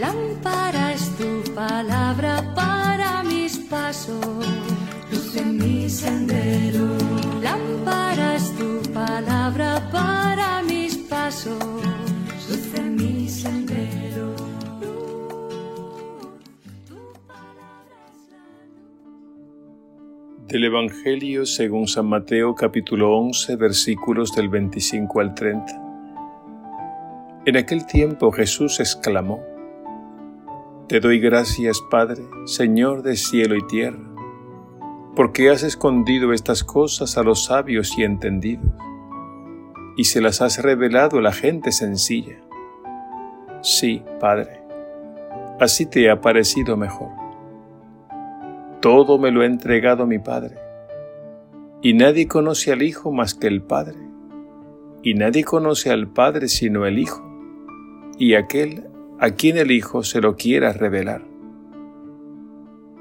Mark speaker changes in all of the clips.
Speaker 1: Lámpara es tu palabra para mis pasos, luz en mi sendero. Lámpara es tu palabra para mis pasos, luz en mi sendero.
Speaker 2: Del Evangelio según San Mateo capítulo 11 versículos del 25 al 30. En aquel tiempo Jesús exclamó, Te doy gracias, Padre, Señor de cielo y tierra, porque has escondido estas cosas a los sabios y entendidos, y se las has revelado a la gente sencilla. Sí, Padre, así te ha parecido mejor. Todo me lo ha entregado mi Padre, y nadie conoce al Hijo más que el Padre, y nadie conoce al Padre sino el Hijo, y aquel a quien el Hijo se lo quiera revelar.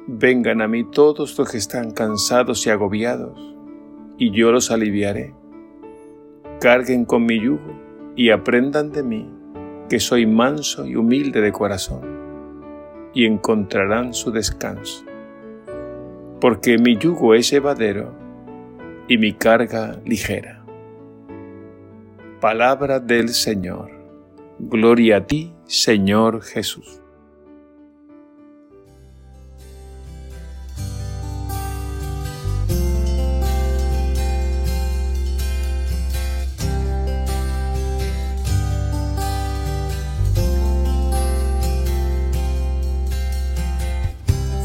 Speaker 2: Vengan a mí todos los que están cansados y agobiados, y yo los aliviaré. Carguen con mi yugo y aprendan de mí, que soy manso y humilde de corazón, y encontrarán su descanso. Porque mi yugo es llevadero y mi carga ligera. Palabra del Señor. Gloria a ti, Señor Jesús.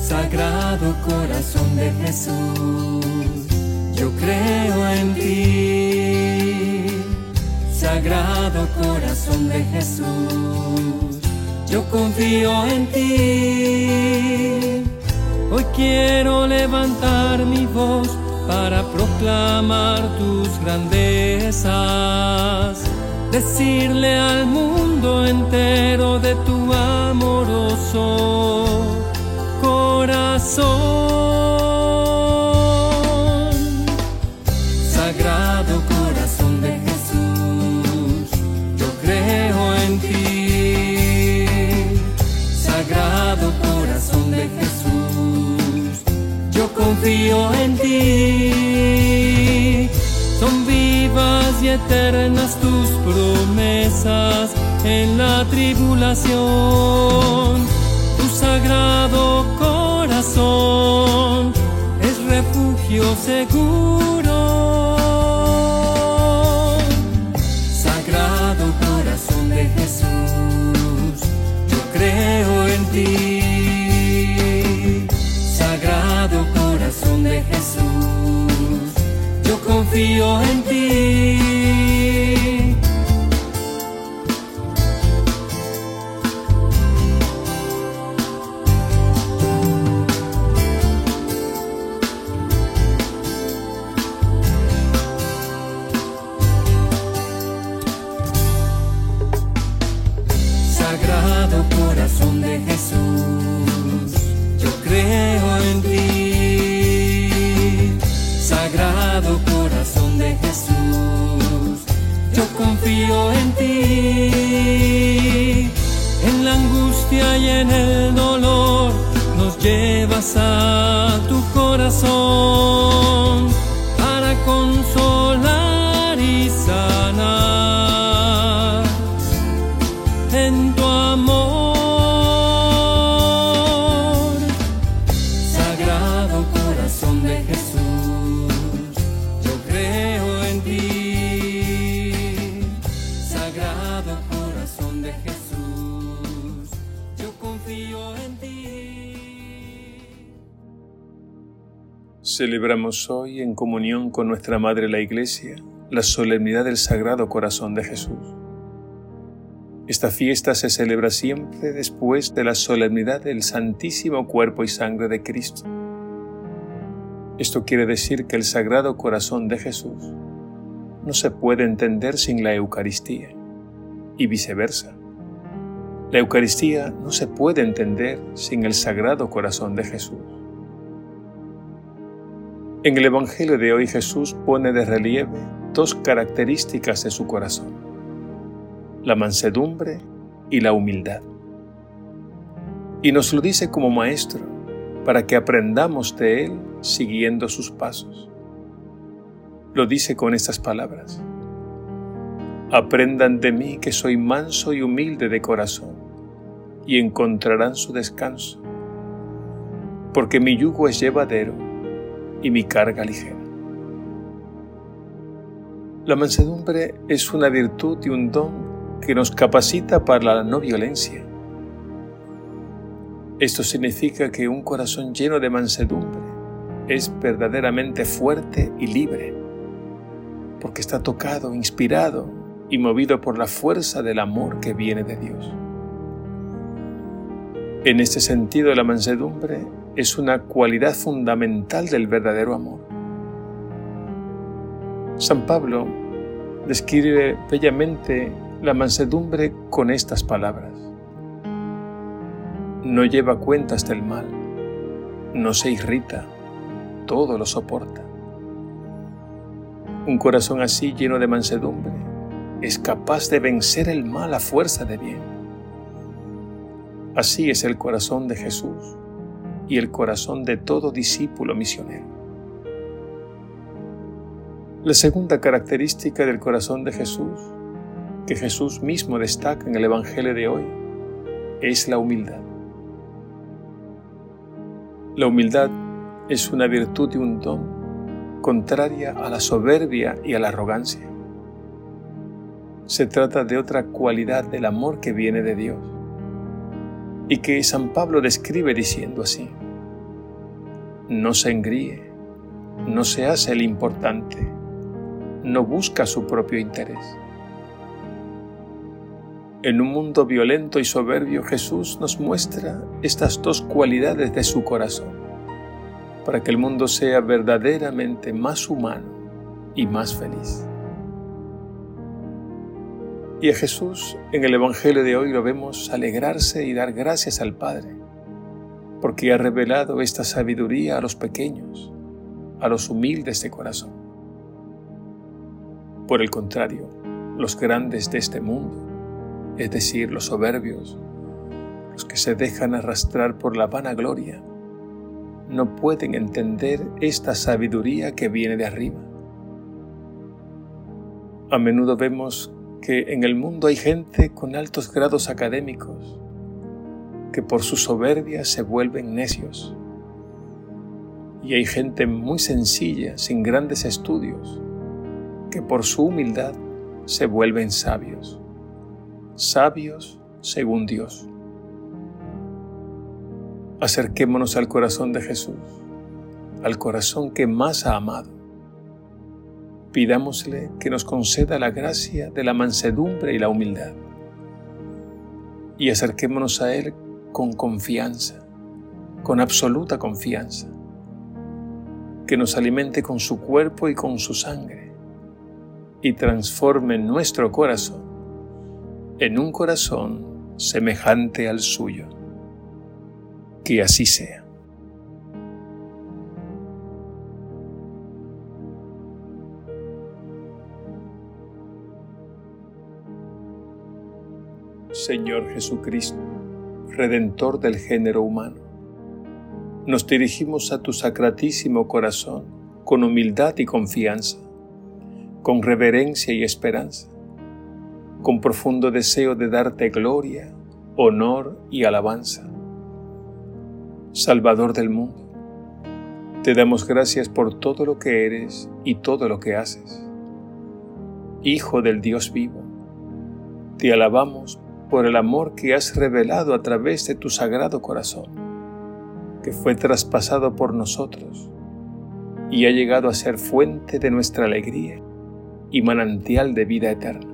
Speaker 3: Sagrado corazón de Jesús, yo creo en ti. Sagrado corazón de Jesús, yo confío en ti. Hoy quiero levantar mi voz para proclamar tus grandezas, decirle al mundo entero de tu amoroso corazón. Confío en ti. Son vivas y eternas tus promesas en la tribulación tu sagrado corazón es refugio seguro. En ti. Sagrado corazón de Jesús, yo confío en ti. En la angustia y en el dolor nos llevas a tu corazón para consolar
Speaker 2: Celebramos hoy en comunión con nuestra Madre la Iglesia la solemnidad del Sagrado Corazón de Jesús. Esta fiesta se celebra siempre después de la solemnidad del Santísimo Cuerpo y Sangre de Cristo. Esto quiere decir que el Sagrado Corazón de Jesús no se puede entender sin la Eucaristía y viceversa. La Eucaristía no se puede entender sin el Sagrado Corazón de Jesús. En el Evangelio de hoy Jesús pone de relieve dos características de su corazón, la mansedumbre y la humildad. y nos lo dice como maestro para que aprendamos de Él siguiendo sus pasos. Lo dice con estas palabras. Aprendan de mí que soy manso y humilde de corazón, y encontrarán su descanso, porque mi yugo es llevadero y mi carga ligera. La mansedumbre es una virtud y un don que nos capacita para la no violencia. Esto significa que un corazón lleno de mansedumbre es verdaderamente fuerte y libre, porque está tocado, inspirado y movido por la fuerza del amor que viene de Dios. En este sentido, la mansedumbre es una cualidad fundamental del verdadero amor. San Pablo describe bellamente la mansedumbre con estas palabras. No lleva cuentas del mal, no se irrita, todo lo soporta. Un corazón así lleno de mansedumbre es capaz de vencer el mal a fuerza de bien. Así es el corazón de Jesús y el corazón de todo discípulo misionero. La segunda característica del corazón de Jesús, que Jesús mismo destaca en el Evangelio de hoy, es la humildad. La humildad es una virtud y un don contraria a la soberbia y a la arrogancia. Se trata de otra cualidad del amor que viene de Dios y que San Pablo describe diciendo así, no se engríe, no se hace el importante, no busca su propio interés. En un mundo violento y soberbio, Jesús nos muestra estas dos cualidades de su corazón, para que el mundo sea verdaderamente más humano y más feliz. Y a Jesús en el Evangelio de hoy lo vemos alegrarse y dar gracias al Padre, porque ha revelado esta sabiduría a los pequeños, a los humildes de corazón. Por el contrario, los grandes de este mundo, es decir, los soberbios, los que se dejan arrastrar por la vanagloria, no pueden entender esta sabiduría que viene de arriba. A menudo vemos que en el mundo hay gente con altos grados académicos que por su soberbia se vuelven necios. Y hay gente muy sencilla, sin grandes estudios, que por su humildad se vuelven sabios, sabios según Dios. Acerquémonos al corazón de Jesús, al corazón que más ha amado. Pidámosle que nos conceda la gracia de la mansedumbre y la humildad. Y acerquémonos a Él con confianza, con absoluta confianza. Que nos alimente con su cuerpo y con su sangre y transforme nuestro corazón en un corazón semejante al suyo. Que así sea. Señor Jesucristo, Redentor del género humano, nos dirigimos a tu sacratísimo corazón con humildad y confianza con reverencia y esperanza, con profundo deseo de darte gloria, honor y alabanza. Salvador del mundo, te damos gracias por todo lo que eres y todo lo que haces. Hijo del Dios vivo, te alabamos por el amor que has revelado a través de tu sagrado corazón, que fue traspasado por nosotros y ha llegado a ser fuente de nuestra alegría y manantial de vida eterna.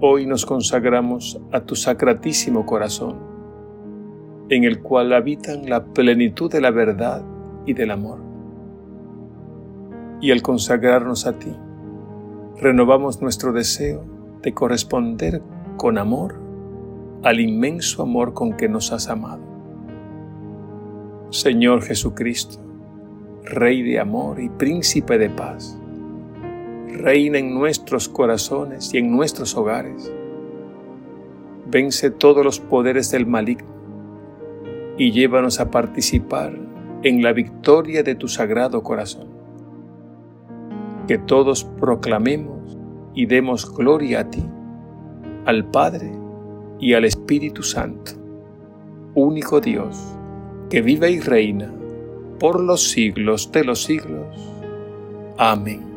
Speaker 2: Hoy nos consagramos a tu sacratísimo corazón, en el cual habitan la plenitud de la verdad y del amor. Y al consagrarnos a ti, renovamos nuestro deseo de corresponder con amor al inmenso amor con que nos has amado. Señor Jesucristo, Rey de amor y Príncipe de paz, reina en nuestros corazones y en nuestros hogares. Vence todos los poderes del maligno y llévanos a participar en la victoria de tu sagrado corazón. Que todos proclamemos y demos gloria a ti, al Padre y al Espíritu Santo, único Dios, que vive y reina por los siglos de los siglos. Amén.